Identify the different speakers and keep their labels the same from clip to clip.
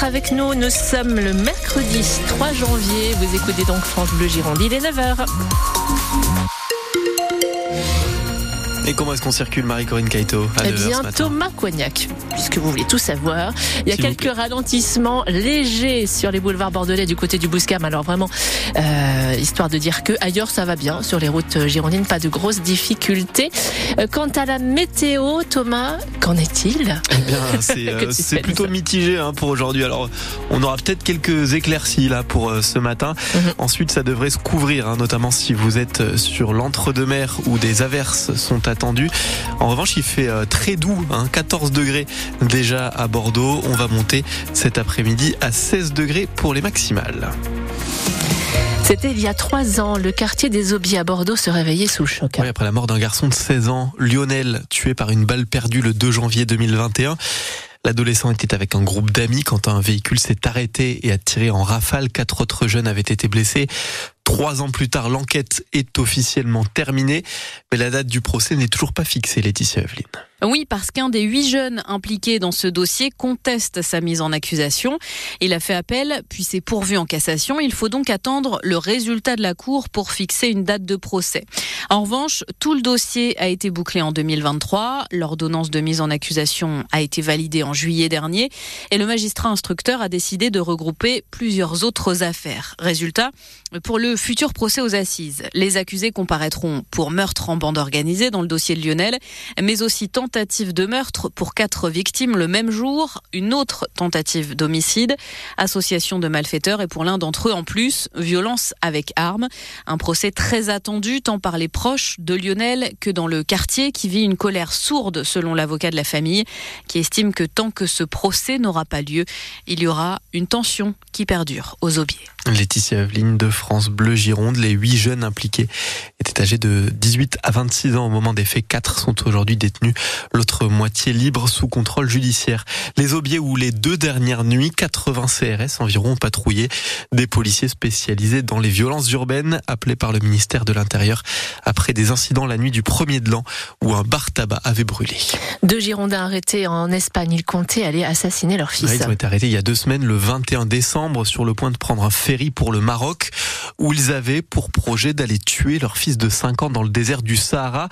Speaker 1: avec nous. Nous sommes le mercredi 3 janvier. Vous écoutez donc France Bleu Gironde. Il est 9h.
Speaker 2: Et comment est-ce qu'on circule, Marie-Corinne Caïto
Speaker 1: Eh bien, Thomas Coignac, puisque vous voulez tout savoir. Il y a quelques ralentissements légers sur les boulevards bordelais du côté du Bouscam. Alors vraiment, euh, histoire de dire que ailleurs ça va bien sur les routes girondines, pas de grosses difficultés. Euh, quant à la météo, Thomas, qu'en est-il?
Speaker 2: Eh bien, c'est euh, plutôt mitigé hein, pour aujourd'hui. Alors, on aura peut-être quelques éclaircies là pour euh, ce matin. Mhm. Ensuite, ça devrait se couvrir, hein, notamment si vous êtes sur l'entre-deux-mer où des averses sont attendu. En revanche, il fait euh, très doux, 14 hein, degrés déjà à Bordeaux. On va monter cet après-midi à 16 degrés pour les maximales.
Speaker 1: C'était il y a trois ans. Le quartier des Aubiers à Bordeaux se réveillait sous le choc.
Speaker 2: après la mort d'un garçon de 16 ans, Lionel, tué par une balle perdue le 2 janvier 2021. L'adolescent était avec un groupe d'amis quand un véhicule s'est arrêté et a tiré en rafale. Quatre autres jeunes avaient été blessés. Trois ans plus tard, l'enquête est officiellement terminée, mais la date du procès n'est toujours pas fixée, Laetitia Evelyne.
Speaker 3: Oui, parce qu'un des huit jeunes impliqués dans ce dossier conteste sa mise en accusation. Il a fait appel, puis s'est pourvu en cassation. Il faut donc attendre le résultat de la Cour pour fixer une date de procès. En revanche, tout le dossier a été bouclé en 2023. L'ordonnance de mise en accusation a été validée en juillet dernier et le magistrat instructeur a décidé de regrouper plusieurs autres affaires. Résultat, pour le futur procès aux assises, les accusés comparaîtront pour meurtre en bande organisée dans le dossier de Lionel, mais aussi tant tentative de meurtre pour quatre victimes le même jour, une autre tentative d'homicide, association de malfaiteurs et pour l'un d'entre eux en plus, violence avec arme. Un procès très attendu tant par les proches de Lionel que dans le quartier qui vit une colère sourde selon l'avocat de la famille qui estime que tant que ce procès n'aura pas lieu, il y aura une tension qui perdure aux aubiers.
Speaker 2: Laetitia Evelyne de France Bleu Gironde. Les huit jeunes impliqués étaient âgés de 18 à 26 ans au moment des faits. Quatre sont aujourd'hui détenus, l'autre moitié libre sous contrôle judiciaire. Les Aubiers où les deux dernières nuits, 80 CRS environ ont patrouillé. Des policiers spécialisés dans les violences urbaines appelés par le ministère de l'Intérieur après des incidents la nuit du 1er de l'an où un bar tabac avait brûlé.
Speaker 1: Deux Girondins arrêtés en Espagne. Ils comptaient aller assassiner leur fils.
Speaker 2: ils ont été arrêtés il y a deux semaines, le 21 décembre, sur le point de prendre un ferry pour le Maroc où ils avaient pour projet d'aller tuer leur fils de 5 ans dans le désert du Sahara.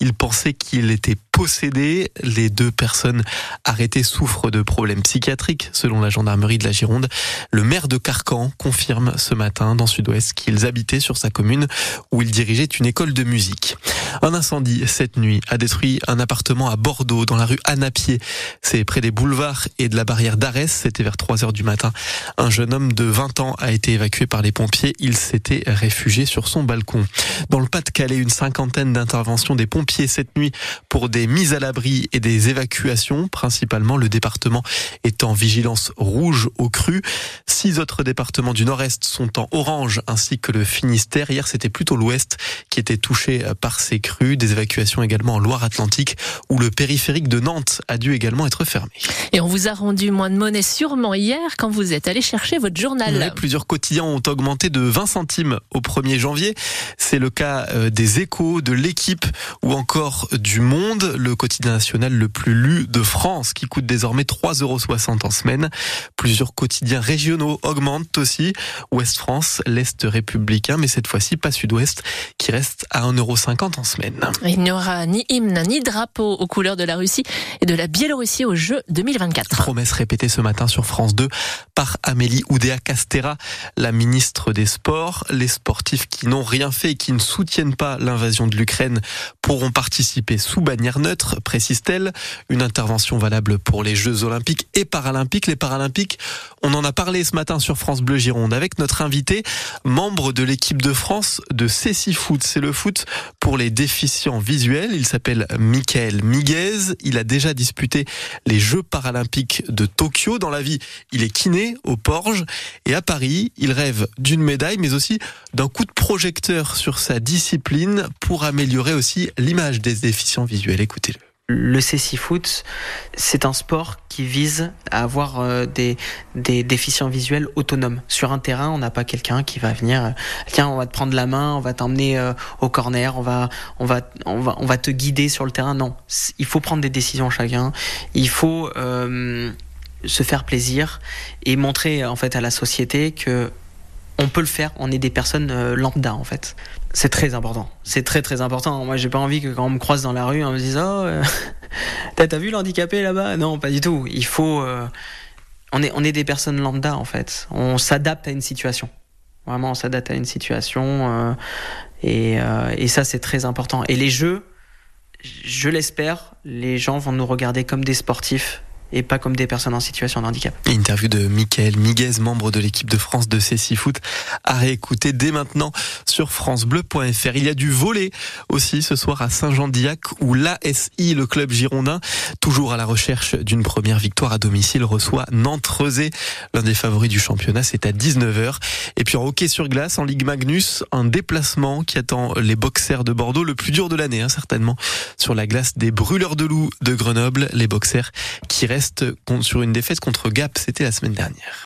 Speaker 2: Ils pensaient qu'il était possédé. Les deux personnes arrêtées souffrent de problèmes psychiatriques, selon la gendarmerie de la Gironde. Le maire de Carcan confirme ce matin dans Sud-Ouest qu'ils habitaient sur sa commune où ils dirigeaient une école de musique. Un incendie cette nuit a détruit un appartement à Bordeaux, dans la rue Anapier. C'est près des boulevards et de la barrière d'Arès. C'était vers 3 heures du matin. Un jeune homme de 20 ans a été évacué par les pompiers. Il s'était réfugié sur son balcon. Dans le Pas-de-Calais, une cinquantaine d'interventions des pompiers cette nuit pour des mises à l'abri et des évacuations, principalement le département est en vigilance rouge au cru. Six autres départements du nord-est sont en orange ainsi que le Finistère. Hier, c'était plutôt l'ouest qui était touché par ces crues. Des évacuations également en Loire-Atlantique où le périphérique de Nantes a dû également être fermé.
Speaker 1: Et on vous a rendu moins de monnaie sûrement hier quand vous êtes allé chercher votre journal.
Speaker 2: plusieurs quotidiens ont augmenté de 20 centimes au 1er janvier. C'est le cas euh, des échos, de l'équipe ou encore du monde, le quotidien national le plus lu de France qui coûte désormais 3,60 euros en semaine. Plusieurs quotidiens régionaux augmentent aussi. Ouest France, l'Est républicain, mais cette fois-ci pas Sud-Ouest, qui reste à 1,50 euros en semaine.
Speaker 1: Il n'y aura ni hymne ni drapeau aux couleurs de la Russie et de la Biélorussie aux Jeux 2024.
Speaker 2: Promesse répétée ce matin sur France 2 par Amélie Oudéa Castera, la ministre des Sports. Les sportifs qui n'ont rien fait et qui ne soutiennent pas l'invasion de l'Ukraine pourront participer sous bannière neutre, précise-t-elle. Une intervention valable pour les Jeux olympiques et paralympiques. Les paralympiques, on en a parlé ce matin sur France Bleu Gironde avec notre invité, membre de l'équipe de France de Céci Foot. C'est le foot pour les déficients visuels. Il s'appelle Michael Miguez. Il a déjà disputé les Jeux paralympiques de Tokyo. Dans la vie, il est kiné au Porge. Et à Paris, il rêve d'une médaille, mais aussi d'un coup de projecteur sur sa discipline pour améliorer aussi l'image des déficients visuels. Écoutez-le.
Speaker 4: Le Foot, c'est un sport qui vise à avoir euh, des, des déficients visuels autonomes. Sur un terrain, on n'a pas quelqu'un qui va venir, euh, tiens, on va te prendre la main, on va t'emmener euh, au corner, on va, on, va, on, va, on va te guider sur le terrain. Non, il faut prendre des décisions chacun. Il faut se faire plaisir et montrer en fait à la société que on peut le faire, on est des personnes euh, lambda en fait. C'est très important, c'est très très important. Moi j'ai pas envie que quand on me croise dans la rue on me dise oh euh, t'as vu l'handicapé là-bas? Non pas du tout. Il faut, euh, on est on est des personnes lambda en fait. On s'adapte à une situation. Vraiment on s'adapte à une situation et, et ça c'est très important. Et les jeux, je l'espère, les gens vont nous regarder comme des sportifs et pas comme des personnes en situation de handicap.
Speaker 2: Interview de Michael Miguez, membre de l'équipe de France de CC Foot, à réécouter dès maintenant sur francebleu.fr. Il y a du volet aussi ce soir à Saint-Jean-d'Iac où l'ASI, le club girondin, toujours à la recherche d'une première victoire à domicile, reçoit Nantes-Rezé, l'un des favoris du championnat, c'est à 19h. Et puis en hockey sur glace, en Ligue Magnus, un déplacement qui attend les boxers de Bordeaux, le plus dur de l'année, hein, certainement, sur la glace des brûleurs de loups de Grenoble, les boxers qui restent sur une défaite contre Gap, c'était la semaine dernière.